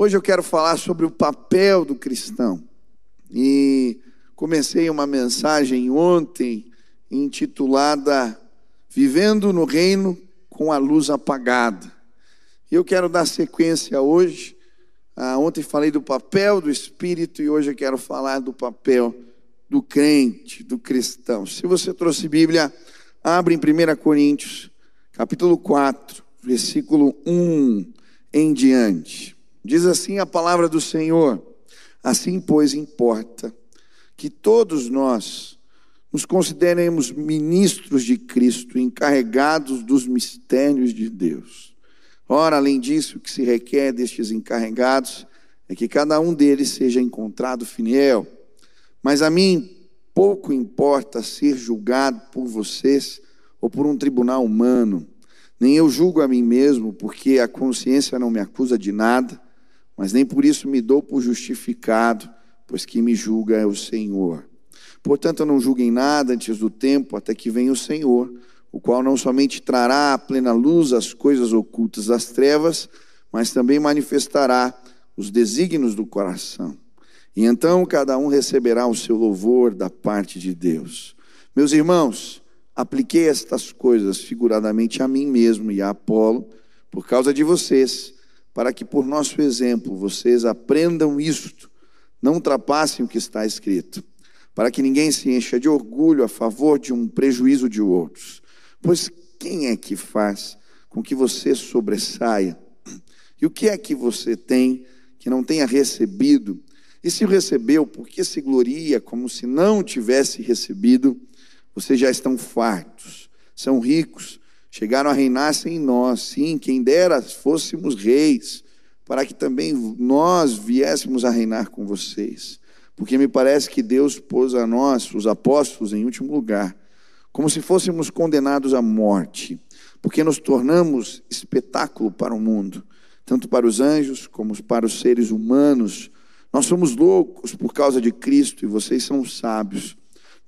Hoje eu quero falar sobre o papel do cristão. E comecei uma mensagem ontem intitulada Vivendo no Reino com a Luz Apagada. E eu quero dar sequência hoje. Ah, ontem falei do papel do Espírito e hoje eu quero falar do papel do crente, do cristão. Se você trouxe Bíblia, abre em 1 Coríntios, capítulo 4, versículo 1 em diante. Diz assim a palavra do Senhor: Assim, pois, importa que todos nós nos consideremos ministros de Cristo, encarregados dos mistérios de Deus. Ora, além disso, o que se requer destes encarregados é que cada um deles seja encontrado fiel. Mas a mim pouco importa ser julgado por vocês ou por um tribunal humano. Nem eu julgo a mim mesmo, porque a consciência não me acusa de nada mas nem por isso me dou por justificado, pois quem me julga é o Senhor. Portanto, não julguem nada antes do tempo, até que venha o Senhor, o qual não somente trará à plena luz as coisas ocultas das trevas, mas também manifestará os desígnios do coração. E então cada um receberá o seu louvor da parte de Deus. Meus irmãos, apliquei estas coisas figuradamente a mim mesmo e a Apolo, por causa de vocês para que por nosso exemplo vocês aprendam isto, não ultrapassem o que está escrito, para que ninguém se encha de orgulho a favor de um prejuízo de outros. Pois quem é que faz com que você sobressaia? E o que é que você tem que não tenha recebido? E se recebeu, por que se gloria como se não tivesse recebido? Vocês já estão fartos, são ricos, chegaram a reinar sem nós. Sim, quem dera fôssemos reis, para que também nós viéssemos a reinar com vocês. Porque me parece que Deus pôs a nós, os apóstolos, em último lugar, como se fôssemos condenados à morte, porque nos tornamos espetáculo para o mundo, tanto para os anjos como para os seres humanos. Nós somos loucos por causa de Cristo e vocês são sábios.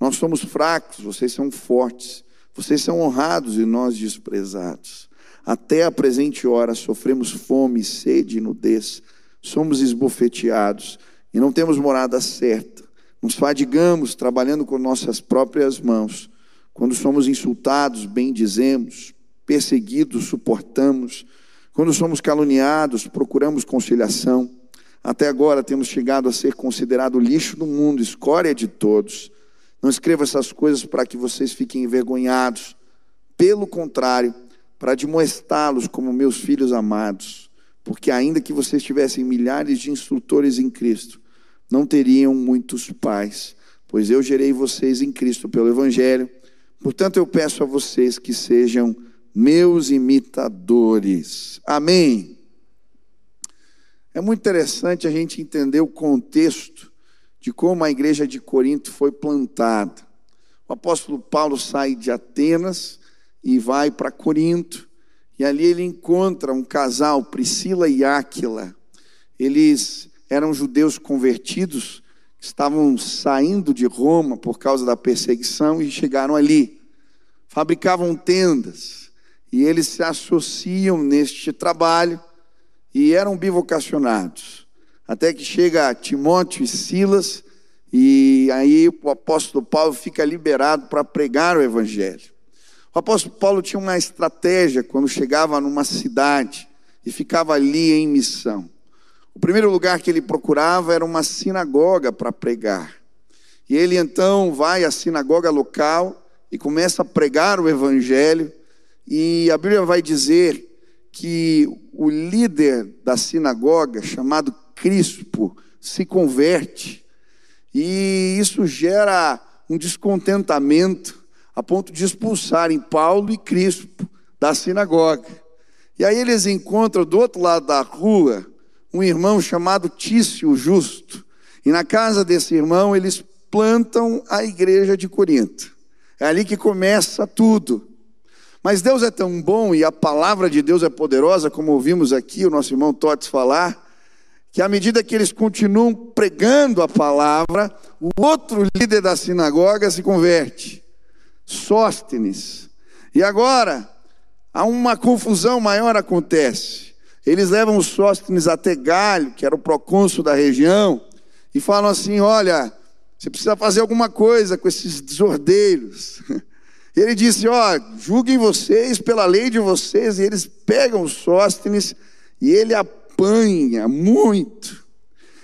Nós somos fracos, vocês são fortes. Vocês são honrados e nós desprezados. Até a presente hora sofremos fome, sede e nudez. Somos esbofeteados e não temos morada certa. Nos fadigamos trabalhando com nossas próprias mãos. Quando somos insultados, bendizemos. Perseguidos, suportamos. Quando somos caluniados, procuramos conciliação. Até agora temos chegado a ser considerado lixo do mundo, escória de todos. Não escreva essas coisas para que vocês fiquem envergonhados. Pelo contrário, para demonstrá-los como meus filhos amados. Porque ainda que vocês tivessem milhares de instrutores em Cristo, não teriam muitos pais, pois eu gerei vocês em Cristo pelo Evangelho. Portanto, eu peço a vocês que sejam meus imitadores. Amém. É muito interessante a gente entender o contexto de como a igreja de Corinto foi plantada. O apóstolo Paulo sai de Atenas e vai para Corinto, e ali ele encontra um casal, Priscila e Áquila. Eles eram judeus convertidos, estavam saindo de Roma por causa da perseguição e chegaram ali. Fabricavam tendas e eles se associam neste trabalho e eram bivocacionados. Até que chega Timóteo e Silas, e aí o apóstolo Paulo fica liberado para pregar o evangelho. O apóstolo Paulo tinha uma estratégia quando chegava numa cidade e ficava ali em missão. O primeiro lugar que ele procurava era uma sinagoga para pregar. E ele então vai à sinagoga local e começa a pregar o evangelho. E a Bíblia vai dizer que o líder da sinagoga, chamado Crispo se converte e isso gera um descontentamento a ponto de expulsarem Paulo e Crispo da sinagoga. E aí eles encontram do outro lado da rua um irmão chamado Tício Justo. E na casa desse irmão eles plantam a igreja de Corinto. É ali que começa tudo. Mas Deus é tão bom e a palavra de Deus é poderosa, como ouvimos aqui o nosso irmão Totes falar, que à medida que eles continuam pregando a palavra, o outro líder da sinagoga se converte, Sóstenes. E agora, há uma confusão maior acontece. eles levam Sóstenes até Galho, que era o procônsul da região, e falam assim: olha, você precisa fazer alguma coisa com esses desordeiros. Ele disse: Ó, julguem vocês pela lei de vocês. E eles pegam Sóstenes e ele apanha muito.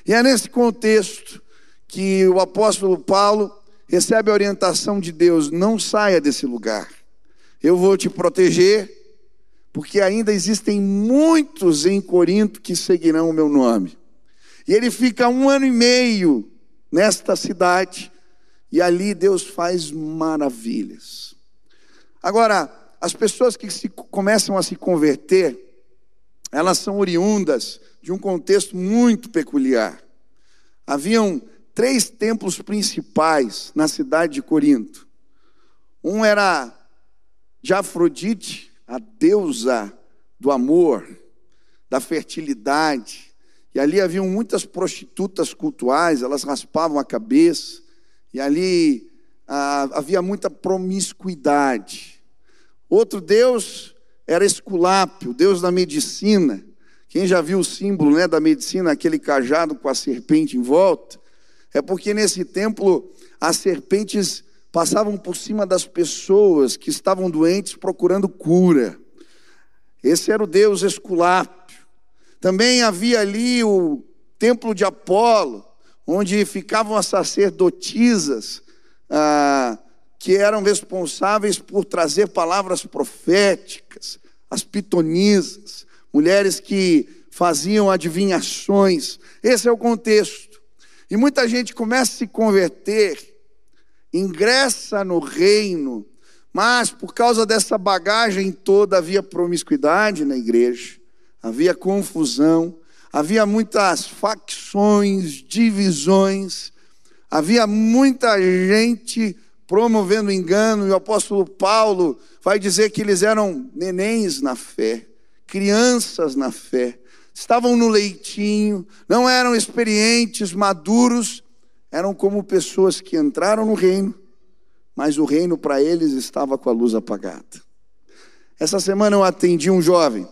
E é nesse contexto que o apóstolo Paulo recebe a orientação de Deus: não saia desse lugar. Eu vou te proteger, porque ainda existem muitos em Corinto que seguirão o meu nome. E ele fica um ano e meio nesta cidade, e ali Deus faz maravilhas. Agora, as pessoas que se, começam a se converter, elas são oriundas de um contexto muito peculiar. Haviam três templos principais na cidade de Corinto. Um era de Afrodite, a deusa do amor, da fertilidade. E ali haviam muitas prostitutas cultuais, elas raspavam a cabeça. E ali ah, havia muita promiscuidade. Outro deus era Esculápio, deus da medicina. Quem já viu o símbolo né, da medicina, aquele cajado com a serpente em volta, é porque nesse templo as serpentes passavam por cima das pessoas que estavam doentes procurando cura. Esse era o deus Esculápio. Também havia ali o templo de Apolo, onde ficavam as sacerdotisas ah, que eram responsáveis por trazer palavras proféticas, as pitonisas, mulheres que faziam adivinhações. Esse é o contexto. E muita gente começa a se converter, ingressa no reino, mas por causa dessa bagagem toda havia promiscuidade na igreja, havia confusão, havia muitas facções, divisões, havia muita gente promovendo engano, e o apóstolo Paulo vai dizer que eles eram nenéns na fé, crianças na fé, estavam no leitinho, não eram experientes, maduros, eram como pessoas que entraram no reino, mas o reino para eles estava com a luz apagada. Essa semana eu atendi um jovem,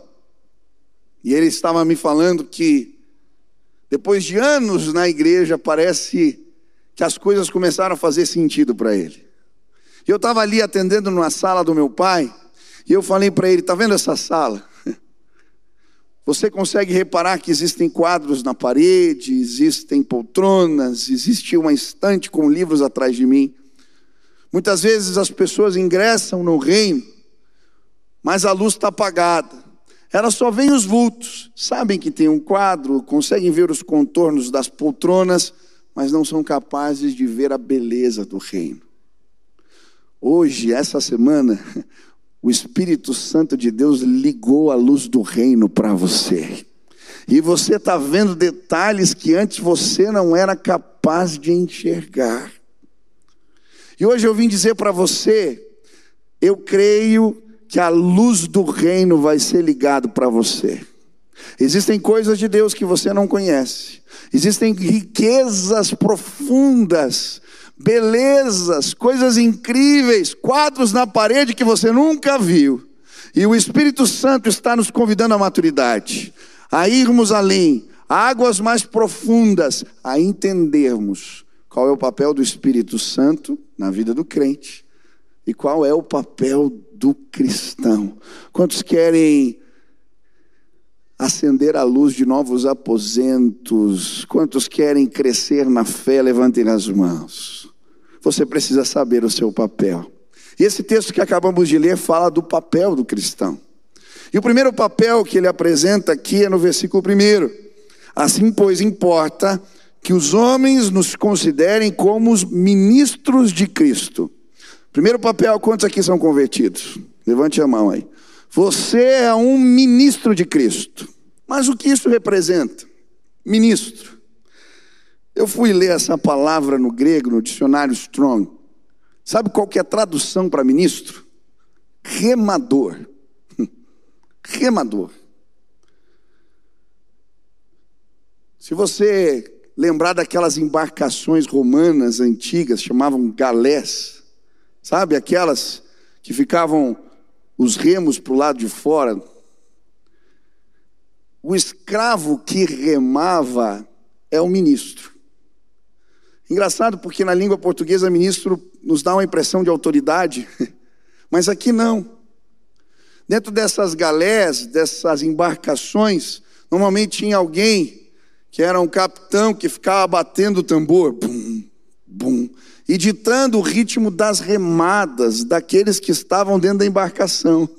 e ele estava me falando que, depois de anos na igreja, parece que as coisas começaram a fazer sentido para ele. E eu estava ali atendendo numa sala do meu pai, e eu falei para ele: está vendo essa sala? Você consegue reparar que existem quadros na parede, existem poltronas, existe uma estante com livros atrás de mim. Muitas vezes as pessoas ingressam no reino, mas a luz está apagada. Elas só veem os vultos, sabem que tem um quadro, conseguem ver os contornos das poltronas, mas não são capazes de ver a beleza do reino. Hoje, essa semana, o Espírito Santo de Deus ligou a luz do reino para você. E você está vendo detalhes que antes você não era capaz de enxergar. E hoje eu vim dizer para você, eu creio que a luz do reino vai ser ligado para você. Existem coisas de Deus que você não conhece. Existem riquezas profundas, belezas, coisas incríveis, quadros na parede que você nunca viu. E o Espírito Santo está nos convidando à maturidade, a irmos além, a águas mais profundas, a entendermos qual é o papel do Espírito Santo na vida do crente e qual é o papel do cristão. Quantos querem acender a luz de novos aposentos. Quantos querem crescer na fé, levantem as mãos. Você precisa saber o seu papel. E esse texto que acabamos de ler fala do papel do cristão. E o primeiro papel que ele apresenta aqui é no versículo primeiro. Assim, pois, importa que os homens nos considerem como os ministros de Cristo. Primeiro papel, quantos aqui são convertidos? Levante a mão aí. Você é um ministro de Cristo. Mas o que isso representa? Ministro. Eu fui ler essa palavra no grego, no dicionário Strong. Sabe qual que é a tradução para ministro? Remador. Remador. Se você lembrar daquelas embarcações romanas antigas, chamavam galés, sabe? Aquelas que ficavam os remos para o lado de fora. o escravo que remava é o ministro. Engraçado porque na língua portuguesa, ministro nos dá uma impressão de autoridade, mas aqui não. Dentro dessas galés, dessas embarcações, normalmente tinha alguém que era um capitão que ficava batendo o tambor, bum, bum, e ditando o ritmo das remadas daqueles que estavam dentro da embarcação.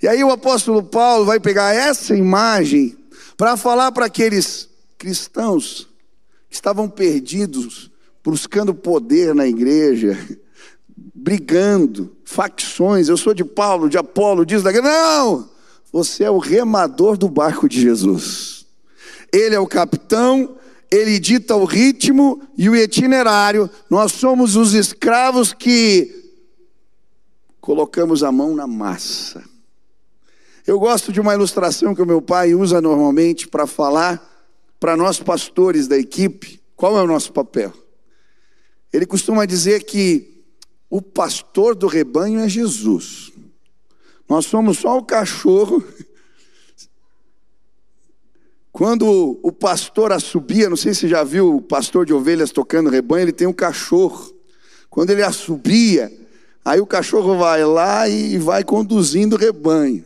E aí o apóstolo Paulo vai pegar essa imagem para falar para aqueles cristãos que estavam perdidos, buscando poder na igreja, brigando, facções. Eu sou de Paulo, de Apolo, diz da Não! Você é o remador do barco de Jesus. Ele é o capitão, ele dita o ritmo e o itinerário. Nós somos os escravos que colocamos a mão na massa. Eu gosto de uma ilustração que o meu pai usa normalmente para falar para nós pastores da equipe qual é o nosso papel. Ele costuma dizer que o pastor do rebanho é Jesus. Nós somos só o cachorro. Quando o pastor assobia, não sei se já viu o pastor de ovelhas tocando rebanho, ele tem um cachorro. Quando ele assobia, aí o cachorro vai lá e vai conduzindo o rebanho.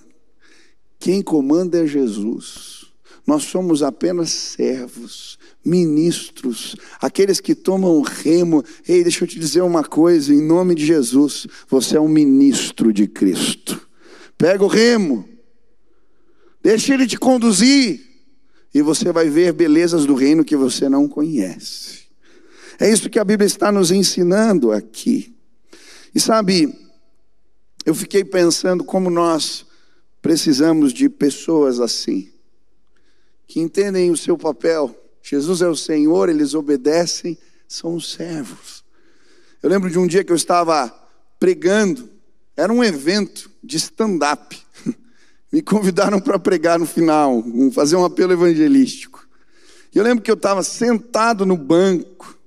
Quem comanda é Jesus. Nós somos apenas servos ministros, aqueles que tomam remo. Ei, deixa eu te dizer uma coisa, em nome de Jesus, você é um ministro de Cristo. Pega o remo, deixa ele te conduzir, e você vai ver belezas do reino que você não conhece. É isso que a Bíblia está nos ensinando aqui. E sabe, eu fiquei pensando como nós precisamos de pessoas assim, que entendem o seu papel Jesus é o Senhor, eles obedecem, são os servos. Eu lembro de um dia que eu estava pregando, era um evento de stand-up. Me convidaram para pregar no final, fazer um apelo evangelístico. E eu lembro que eu estava sentado no banco,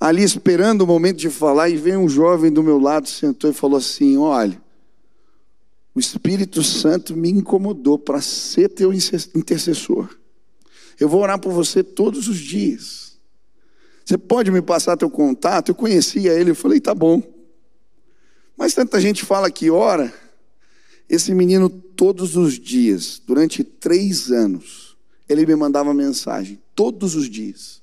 ali esperando o momento de falar, e veio um jovem do meu lado, sentou e falou assim: Olha, o Espírito Santo me incomodou para ser teu intercessor. Eu vou orar por você todos os dias. Você pode me passar teu contato? Eu conhecia ele, eu falei, tá bom. Mas tanta gente fala que ora. Esse menino, todos os dias, durante três anos, ele me mandava mensagem, todos os dias.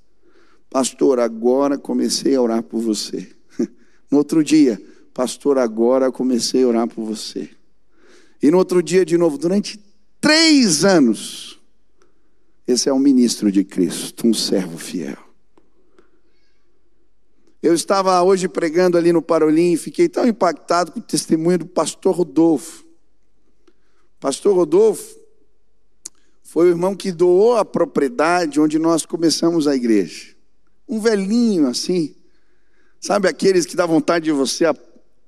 Pastor, agora comecei a orar por você. No outro dia, pastor, agora comecei a orar por você. E no outro dia, de novo, durante três anos, esse é um ministro de Cristo, um servo fiel. Eu estava hoje pregando ali no Parolim e fiquei tão impactado com o testemunho do pastor Rodolfo. Pastor Rodolfo foi o irmão que doou a propriedade onde nós começamos a igreja. Um velhinho assim, sabe aqueles que dá vontade de você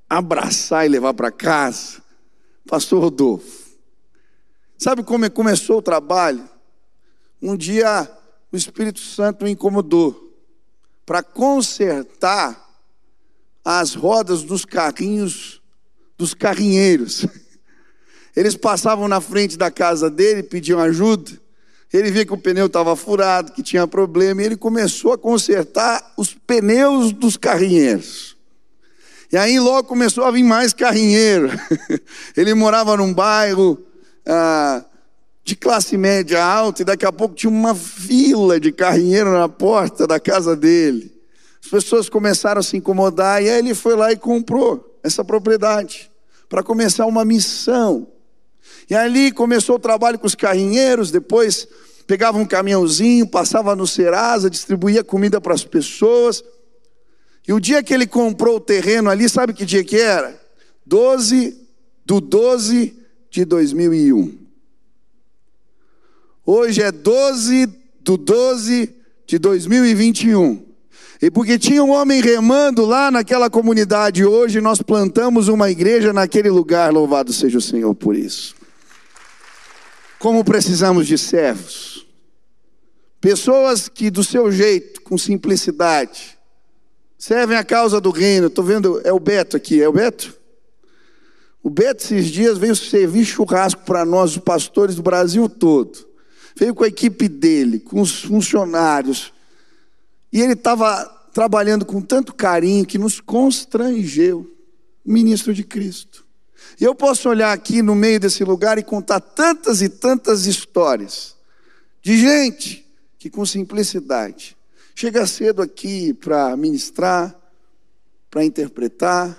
abraçar e levar para casa? Pastor Rodolfo. Sabe como começou o trabalho? Um dia o Espírito Santo me incomodou para consertar as rodas dos carrinhos dos carrinheiros. Eles passavam na frente da casa dele, pediam ajuda. Ele via que o pneu estava furado, que tinha problema, e ele começou a consertar os pneus dos carrinheiros. E aí logo começou a vir mais carrinheiro. Ele morava num bairro ah, de classe média alta e daqui a pouco tinha uma fila de carrinheiro na porta da casa dele. As pessoas começaram a se incomodar e aí ele foi lá e comprou essa propriedade para começar uma missão. E ali começou o trabalho com os carrinheiros, depois pegava um caminhãozinho, passava no Serasa, distribuía comida para as pessoas. E o dia que ele comprou o terreno ali, sabe que dia que era? 12 do 12 de 2001. Hoje é 12 do 12 de 2021. E porque tinha um homem remando lá naquela comunidade, hoje nós plantamos uma igreja naquele lugar, louvado seja o Senhor por isso. Como precisamos de servos, pessoas que do seu jeito, com simplicidade, servem a causa do reino. Estou vendo, é o Beto aqui, é o Beto? O Beto, esses dias, veio servir churrasco para nós, os pastores do Brasil todo. Veio com a equipe dele, com os funcionários. E ele estava trabalhando com tanto carinho que nos constrangeu, ministro de Cristo. E eu posso olhar aqui no meio desse lugar e contar tantas e tantas histórias de gente que, com simplicidade, chega cedo aqui para ministrar, para interpretar,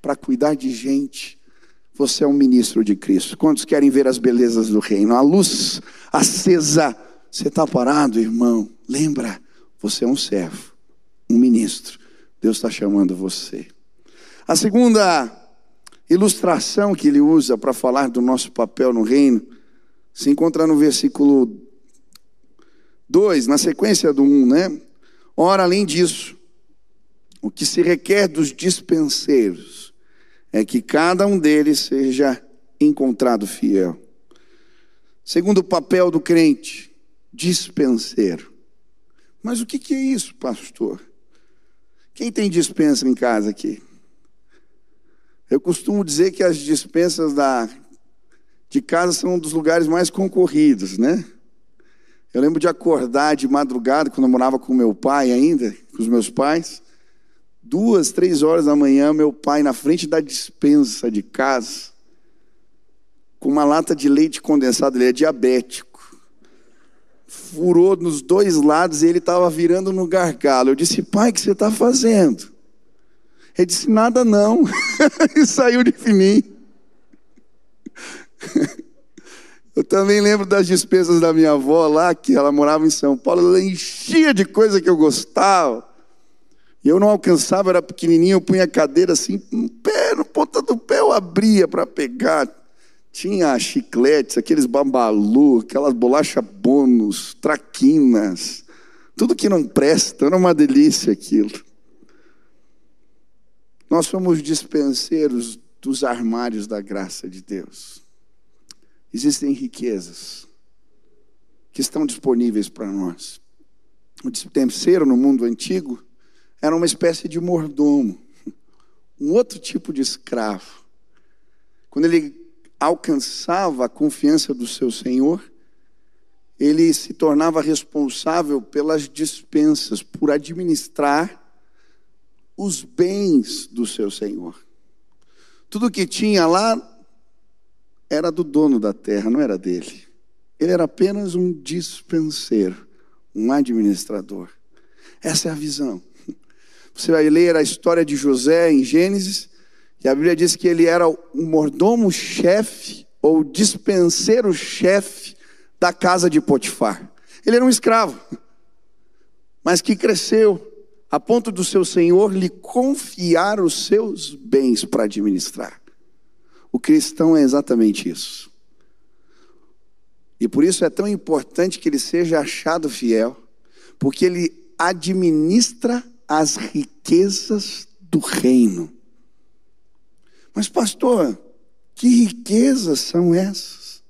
para cuidar de gente você é um ministro de Cristo. Quantos querem ver as belezas do reino? A luz acesa. Você está parado, irmão? Lembra, você é um servo, um ministro. Deus está chamando você. A segunda ilustração que ele usa para falar do nosso papel no reino se encontra no versículo 2, na sequência do 1, né? Ora, além disso, o que se requer dos dispenseiros é que cada um deles seja encontrado fiel. Segundo o papel do crente, dispenseiro. Mas o que é isso, pastor? Quem tem dispensa em casa aqui? Eu costumo dizer que as dispensas da, de casa são um dos lugares mais concorridos, né? Eu lembro de acordar de madrugada, quando eu morava com meu pai ainda, com os meus pais, duas, três horas da manhã, meu pai na frente da dispensa de casa, com uma lata de leite condensado, ele é diabético. Furou nos dois lados e ele estava virando no gargalo. Eu disse, pai, o que você está fazendo? Ele disse, nada não. e saiu de fininho. Eu também lembro das despesas da minha avó lá, que ela morava em São Paulo, ela enchia de coisa que eu gostava. E eu não alcançava, era pequenininho, eu punha a cadeira assim, no pé, no ponta do pé eu abria para pegar. Tinha chicletes, aqueles babalu, aquelas bolachas bônus, traquinas, tudo que não presta, era uma delícia aquilo. Nós somos dispenseiros dos armários da graça de Deus. Existem riquezas que estão disponíveis para nós. O dispenseiro no mundo antigo era uma espécie de mordomo, um outro tipo de escravo. Quando ele alcançava a confiança do seu senhor, ele se tornava responsável pelas dispensas, por administrar os bens do seu senhor. Tudo que tinha lá era do dono da terra, não era dele. Ele era apenas um dispenseiro, um administrador. Essa é a visão. Você vai ler a história de José em Gênesis, e a Bíblia diz que ele era o mordomo-chefe, ou dispenseiro-chefe da casa de Potifar. Ele era um escravo, mas que cresceu a ponto do seu senhor lhe confiar os seus bens para administrar. O cristão é exatamente isso. E por isso é tão importante que ele seja achado fiel, porque ele administra as riquezas do reino. Mas, pastor, que riquezas são essas?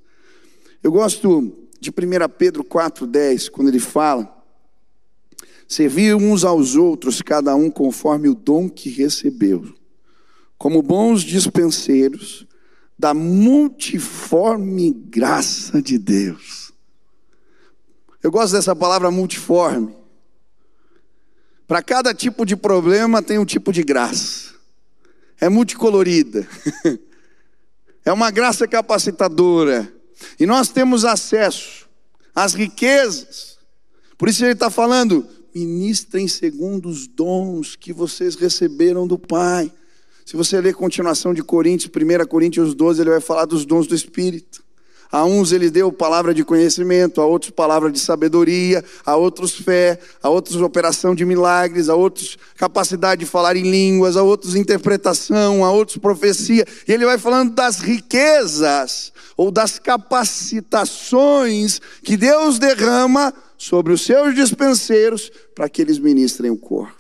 Eu gosto de 1 Pedro 4,10, quando ele fala: servir uns aos outros, cada um conforme o dom que recebeu, como bons dispenseiros da multiforme graça de Deus. Eu gosto dessa palavra multiforme. Para cada tipo de problema tem um tipo de graça. É multicolorida. é uma graça capacitadora. E nós temos acesso às riquezas. Por isso ele está falando: ministrem segundo os dons que vocês receberam do Pai. Se você ler a continuação de Coríntios, 1 Coríntios 12, ele vai falar dos dons do Espírito. A uns ele deu palavra de conhecimento, a outros palavra de sabedoria, a outros fé, a outros operação de milagres, a outros capacidade de falar em línguas, a outros interpretação, a outros profecia. E ele vai falando das riquezas ou das capacitações que Deus derrama sobre os seus dispenseiros para que eles ministrem o corpo.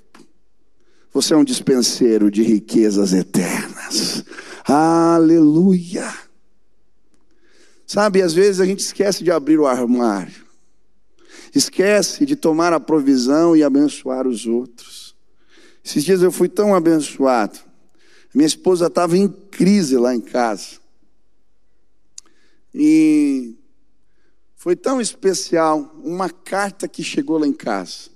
Você é um dispenseiro de riquezas eternas. Aleluia. Sabe, às vezes a gente esquece de abrir o armário, esquece de tomar a provisão e abençoar os outros. Esses dias eu fui tão abençoado. Minha esposa estava em crise lá em casa. E foi tão especial uma carta que chegou lá em casa.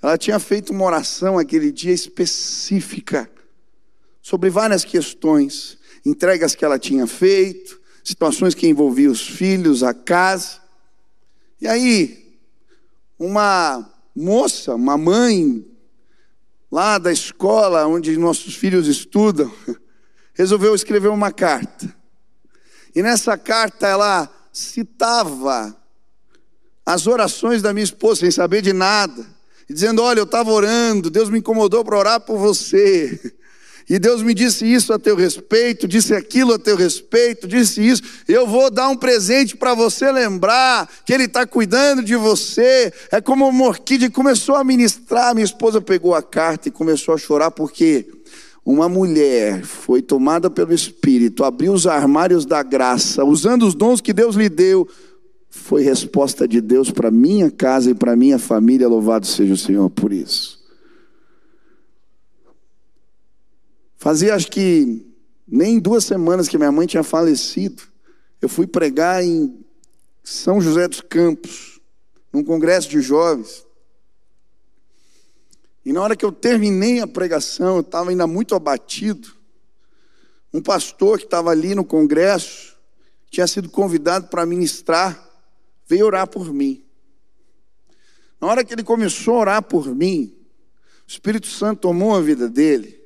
Ela tinha feito uma oração aquele dia específica sobre várias questões, entregas que ela tinha feito, situações que envolviam os filhos, a casa. E aí, uma moça, uma mãe, lá da escola onde nossos filhos estudam, resolveu escrever uma carta. E nessa carta ela citava as orações da minha esposa, sem saber de nada, dizendo: Olha, eu estava orando, Deus me incomodou para orar por você. E Deus me disse isso a teu respeito, disse aquilo a teu respeito, disse isso. Eu vou dar um presente para você lembrar que Ele está cuidando de você. É como uma orquídea começou a ministrar. Minha esposa pegou a carta e começou a chorar porque uma mulher foi tomada pelo Espírito, abriu os armários da graça, usando os dons que Deus lhe deu. Foi resposta de Deus para minha casa e para minha família. Louvado seja o Senhor por isso. Fazia acho que nem duas semanas que minha mãe tinha falecido. Eu fui pregar em São José dos Campos, num congresso de jovens. E na hora que eu terminei a pregação, eu estava ainda muito abatido. Um pastor que estava ali no congresso, tinha sido convidado para ministrar, veio orar por mim. Na hora que ele começou a orar por mim, o Espírito Santo tomou a vida dele.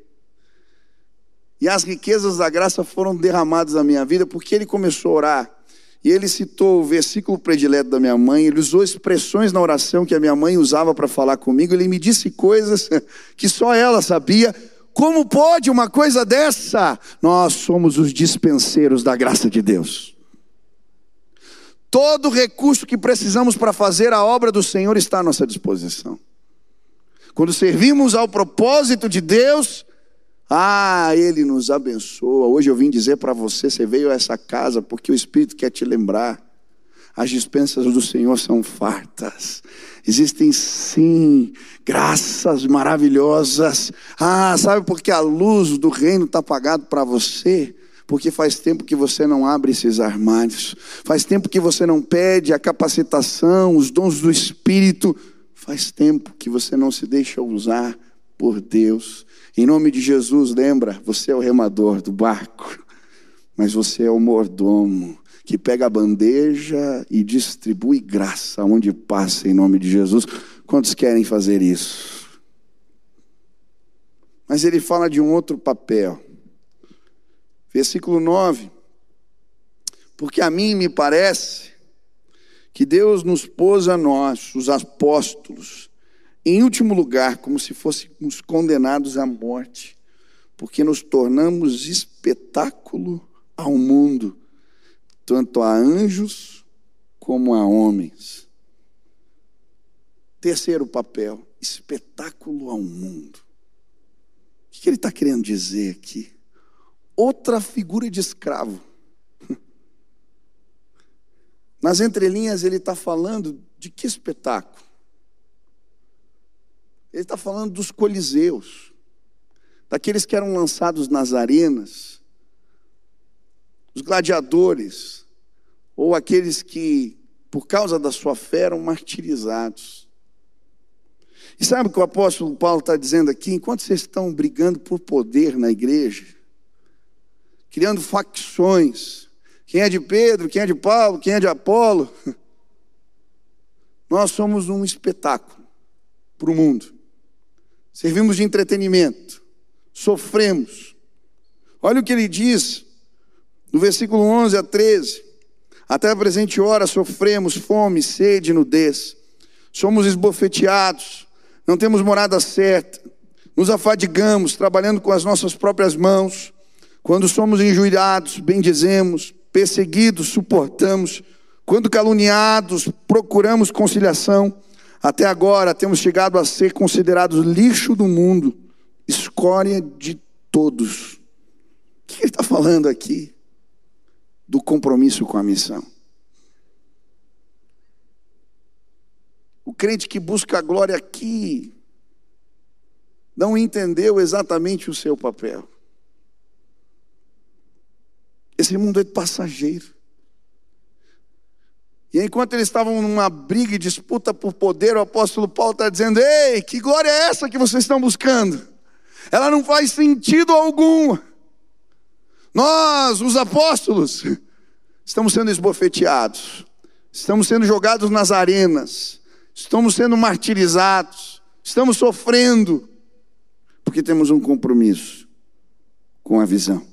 E as riquezas da graça foram derramadas na minha vida porque ele começou a orar. E ele citou o versículo predileto da minha mãe, ele usou expressões na oração que a minha mãe usava para falar comigo, ele me disse coisas que só ela sabia. Como pode uma coisa dessa? Nós somos os dispenseiros da graça de Deus. Todo recurso que precisamos para fazer a obra do Senhor está à nossa disposição. Quando servimos ao propósito de Deus, ah, Ele nos abençoa. Hoje eu vim dizer para você: você veio a essa casa porque o Espírito quer te lembrar. As dispensas do Senhor são fartas. Existem sim graças maravilhosas. Ah, sabe por que a luz do reino está apagada para você? Porque faz tempo que você não abre esses armários. Faz tempo que você não pede a capacitação, os dons do Espírito. Faz tempo que você não se deixa usar por Deus. Em nome de Jesus, lembra, você é o remador do barco, mas você é o mordomo que pega a bandeja e distribui graça onde passa em nome de Jesus. Quantos querem fazer isso? Mas ele fala de um outro papel. Versículo 9. Porque a mim me parece que Deus nos pôs a nós, os apóstolos, em último lugar, como se fôssemos condenados à morte, porque nos tornamos espetáculo ao mundo, tanto a anjos como a homens. Terceiro papel, espetáculo ao mundo. O que ele está querendo dizer aqui? Outra figura de escravo. Nas entrelinhas, ele está falando de que espetáculo? Ele está falando dos coliseus, daqueles que eram lançados nas arenas, os gladiadores, ou aqueles que, por causa da sua fé, eram martirizados. E sabe o que o apóstolo Paulo está dizendo aqui? Enquanto vocês estão brigando por poder na igreja, criando facções, quem é de Pedro, quem é de Paulo, quem é de Apolo, nós somos um espetáculo para o mundo servimos de entretenimento, sofremos. Olha o que ele diz no versículo 11 a 13: Até a presente hora sofremos fome, sede, nudez, somos esbofeteados, não temos morada certa, nos afadigamos trabalhando com as nossas próprias mãos. Quando somos injuriados, bendizemos, perseguidos, suportamos. Quando caluniados, procuramos conciliação. Até agora temos chegado a ser considerados lixo do mundo, escória de todos. O que ele está falando aqui? Do compromisso com a missão. O crente que busca a glória aqui não entendeu exatamente o seu papel. Esse mundo é passageiro. E enquanto eles estavam numa briga e disputa por poder, o apóstolo Paulo está dizendo: Ei, que glória é essa que vocês estão buscando? Ela não faz sentido algum. Nós, os apóstolos, estamos sendo esbofeteados, estamos sendo jogados nas arenas, estamos sendo martirizados, estamos sofrendo, porque temos um compromisso com a visão.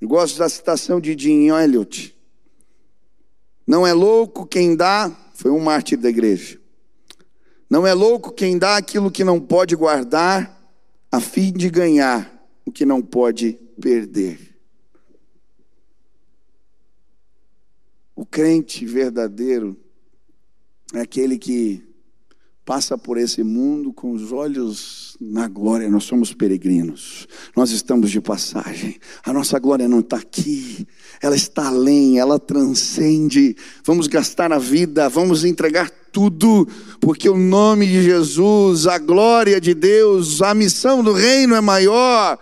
Eu gosto da citação de Jim Elliot. Não é louco quem dá, foi um mártir da igreja. Não é louco quem dá aquilo que não pode guardar, a fim de ganhar o que não pode perder. O crente verdadeiro é aquele que passa por esse mundo com os olhos na glória. Nós somos peregrinos, nós estamos de passagem. A nossa glória não está aqui, ela está além, ela transcende. Vamos gastar a vida, vamos entregar tudo, porque o nome de Jesus, a glória de Deus, a missão do reino é maior.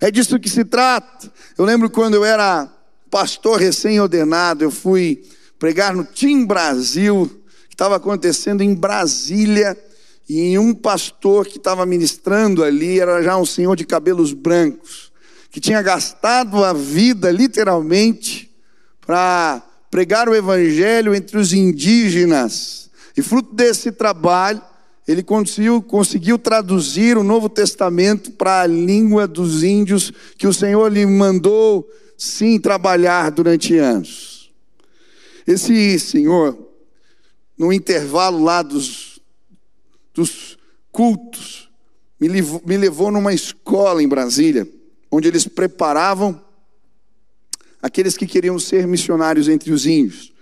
É disso que se trata. Eu lembro quando eu era pastor recém-ordenado, eu fui pregar no Tim Brasil estava acontecendo em Brasília, e um pastor que estava ministrando ali era já um senhor de cabelos brancos, que tinha gastado a vida, literalmente, para pregar o evangelho entre os indígenas. E fruto desse trabalho, ele conseguiu, conseguiu traduzir o Novo Testamento para a língua dos índios que o Senhor lhe mandou, sim, trabalhar durante anos. Esse senhor, no intervalo lá dos, dos cultos, me levou, me levou numa escola em Brasília, onde eles preparavam aqueles que queriam ser missionários entre os índios.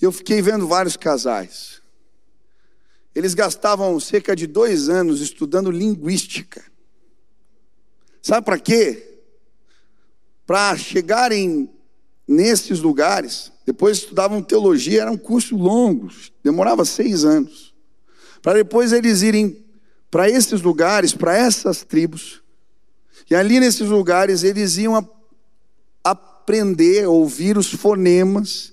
E eu fiquei vendo vários casais. Eles gastavam cerca de dois anos estudando linguística. Sabe para quê? Para chegarem nesses lugares, depois estudavam teologia, era um curso longo, demorava seis anos. Para depois eles irem para esses lugares, para essas tribos. E ali nesses lugares eles iam aprender, ouvir os fonemas,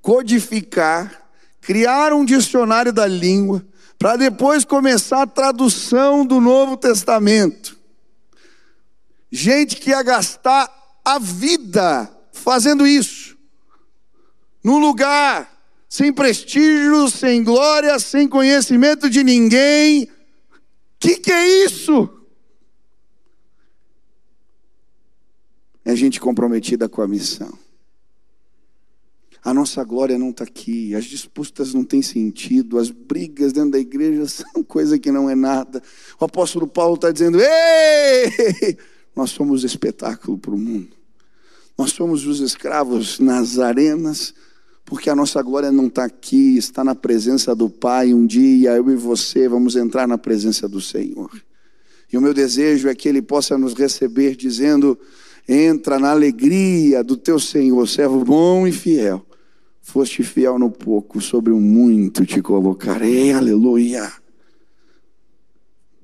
codificar, criar um dicionário da língua, para depois começar a tradução do Novo Testamento. Gente que ia gastar a vida fazendo isso num lugar sem prestígio, sem glória, sem conhecimento de ninguém. Que que é isso? É gente comprometida com a missão. A nossa glória não está aqui, as disputas não têm sentido, as brigas dentro da igreja são coisa que não é nada. O apóstolo Paulo está dizendo: Ei, nós somos espetáculo para o mundo, nós somos os escravos nas arenas porque a nossa glória não está aqui, está na presença do Pai. Um dia eu e você vamos entrar na presença do Senhor. E o meu desejo é que Ele possa nos receber dizendo: entra na alegria do teu Senhor, servo bom e fiel. Foste fiel no pouco, sobre o muito te colocarei. Aleluia.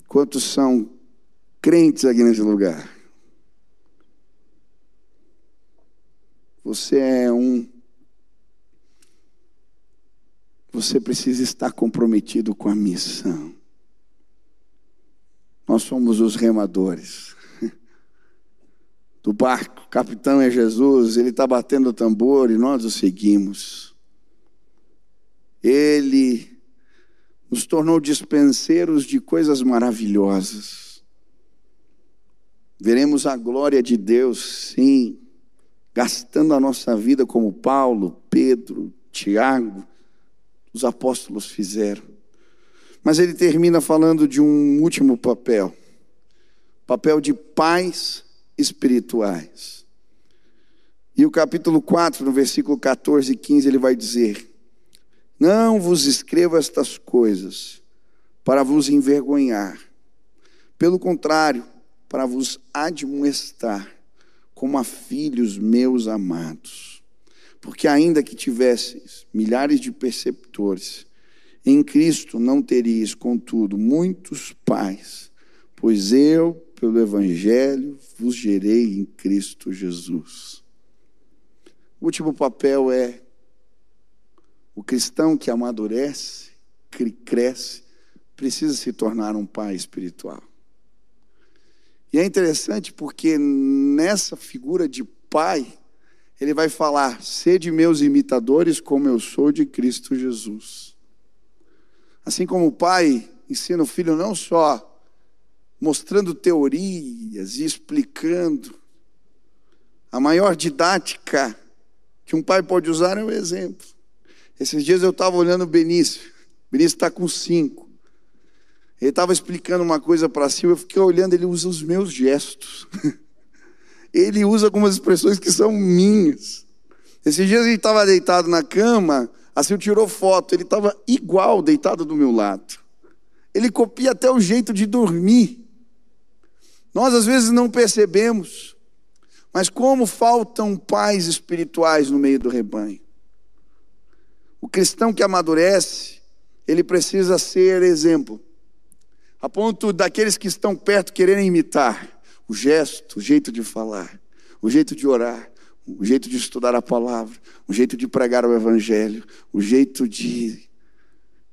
Quantos são crentes aqui nesse lugar? Você é um você precisa estar comprometido com a missão. Nós somos os remadores do barco. O capitão é Jesus, ele está batendo o tambor e nós o seguimos. Ele nos tornou dispenseiros de coisas maravilhosas. Veremos a glória de Deus, sim, gastando a nossa vida como Paulo, Pedro, Tiago, os apóstolos fizeram. Mas ele termina falando de um último papel papel de pais espirituais. E o capítulo 4, no versículo 14 e 15, ele vai dizer: Não vos escrevo estas coisas para vos envergonhar, pelo contrário, para vos admoestar como a filhos meus amados. Porque ainda que tivesseis milhares de perceptores, em Cristo não teríeis, contudo, muitos pais, pois eu pelo Evangelho vos gerei em Cristo Jesus. O último papel é o cristão que amadurece, que cresce, precisa se tornar um pai espiritual. E é interessante porque nessa figura de pai, ele vai falar: sede meus imitadores, como eu sou de Cristo Jesus. Assim como o pai ensina o filho não só mostrando teorias e explicando, a maior didática que um pai pode usar é o exemplo. Esses dias eu estava olhando o Benício, o Benício está com cinco. Ele estava explicando uma coisa para si, eu fiquei olhando, ele usa os meus gestos. ele usa algumas expressões que são minhas. Esses dias ele estava deitado na cama, assim tirou foto, ele estava igual deitado do meu lado. Ele copia até o jeito de dormir. Nós às vezes não percebemos, mas como faltam pais espirituais no meio do rebanho. O cristão que amadurece, ele precisa ser exemplo, a ponto daqueles que estão perto quererem imitar o gesto, o jeito de falar, o jeito de orar, o jeito de estudar a palavra, o jeito de pregar o evangelho, o jeito de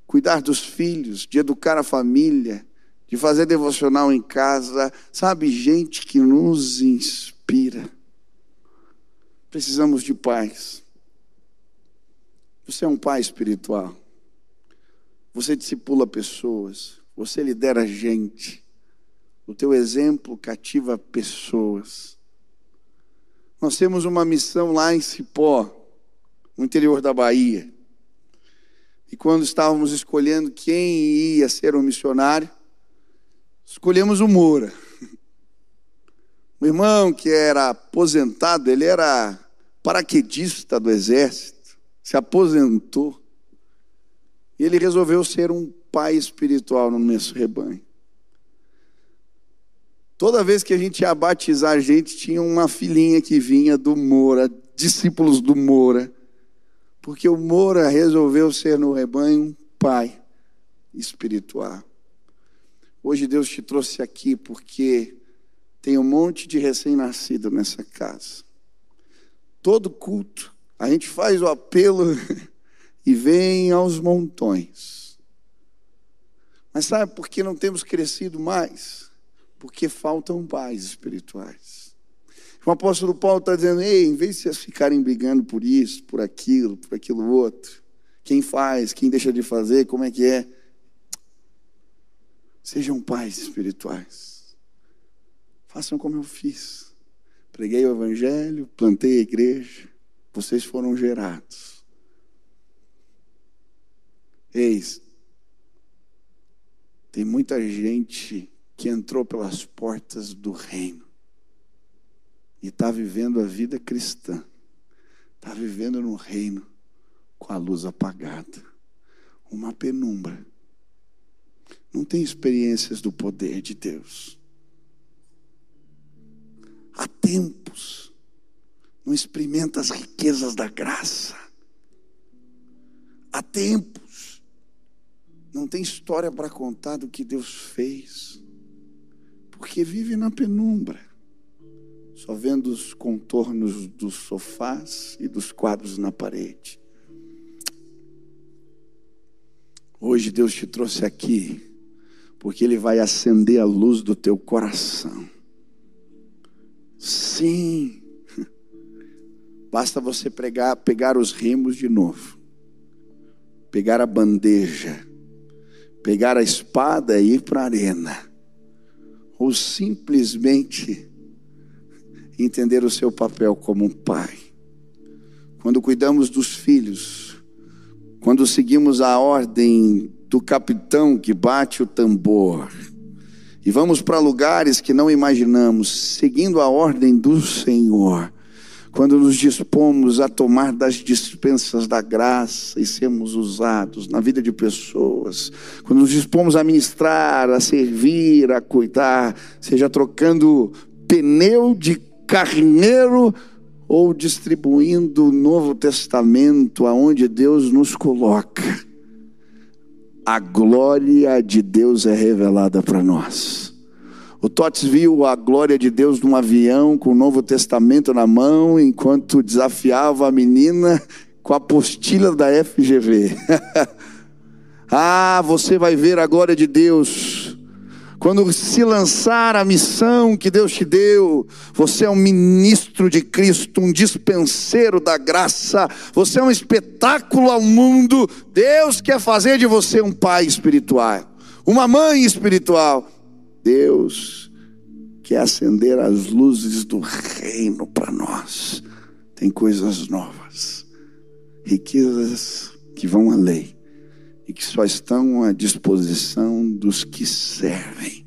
cuidar dos filhos, de educar a família, de fazer devocional em casa, sabe, gente que nos inspira. Precisamos de pais. Você é um pai espiritual. Você discipula pessoas, você lidera gente. O teu exemplo cativa pessoas. Nós temos uma missão lá em Cipó, no interior da Bahia. E quando estávamos escolhendo quem ia ser um missionário, escolhemos o Moura. O irmão que era aposentado, ele era paraquedista do exército, se aposentou. E ele resolveu ser um pai espiritual no nosso rebanho. Toda vez que a gente ia batizar a gente, tinha uma filhinha que vinha do Moura, discípulos do Moura, porque o Moura resolveu ser no rebanho um pai espiritual. Hoje Deus te trouxe aqui porque tem um monte de recém-nascido nessa casa. Todo culto, a gente faz o apelo e vem aos montões. Mas sabe por que não temos crescido mais? Porque faltam pais espirituais. O apóstolo Paulo está dizendo: ei, em vez de vocês ficarem brigando por isso, por aquilo, por aquilo outro, quem faz, quem deixa de fazer, como é que é? Sejam pais espirituais. Façam como eu fiz. Preguei o evangelho, plantei a igreja, vocês foram gerados. Eis, tem muita gente que entrou pelas portas do reino e está vivendo a vida cristã, está vivendo no reino com a luz apagada, uma penumbra não tem experiências do poder de Deus. Há tempos, não experimenta as riquezas da graça. Há tempos, não tem história para contar do que Deus fez, porque vive na penumbra, só vendo os contornos dos sofás e dos quadros na parede. Hoje Deus te trouxe aqui porque Ele vai acender a luz do teu coração. Sim, basta você pregar, pegar os rimos de novo, pegar a bandeja, pegar a espada e ir para a arena, ou simplesmente entender o seu papel como um pai. Quando cuidamos dos filhos, quando seguimos a ordem do capitão que bate o tambor. E vamos para lugares que não imaginamos, seguindo a ordem do Senhor. Quando nos dispomos a tomar das dispensas da graça e sermos usados na vida de pessoas, quando nos dispomos a ministrar, a servir, a cuidar, seja trocando pneu de carneiro ou distribuindo o Novo Testamento aonde Deus nos coloca a glória de Deus é revelada para nós. O Tots viu a glória de Deus num avião com o Novo Testamento na mão, enquanto desafiava a menina com a apostila da FGV. ah, você vai ver a glória de Deus. Quando se lançar a missão que Deus te deu, você é um ministro de Cristo, um dispenseiro da graça, você é um espetáculo ao mundo. Deus quer fazer de você um pai espiritual, uma mãe espiritual. Deus quer acender as luzes do reino para nós. Tem coisas novas, riquezas que vão além e que só estão à disposição dos que servem.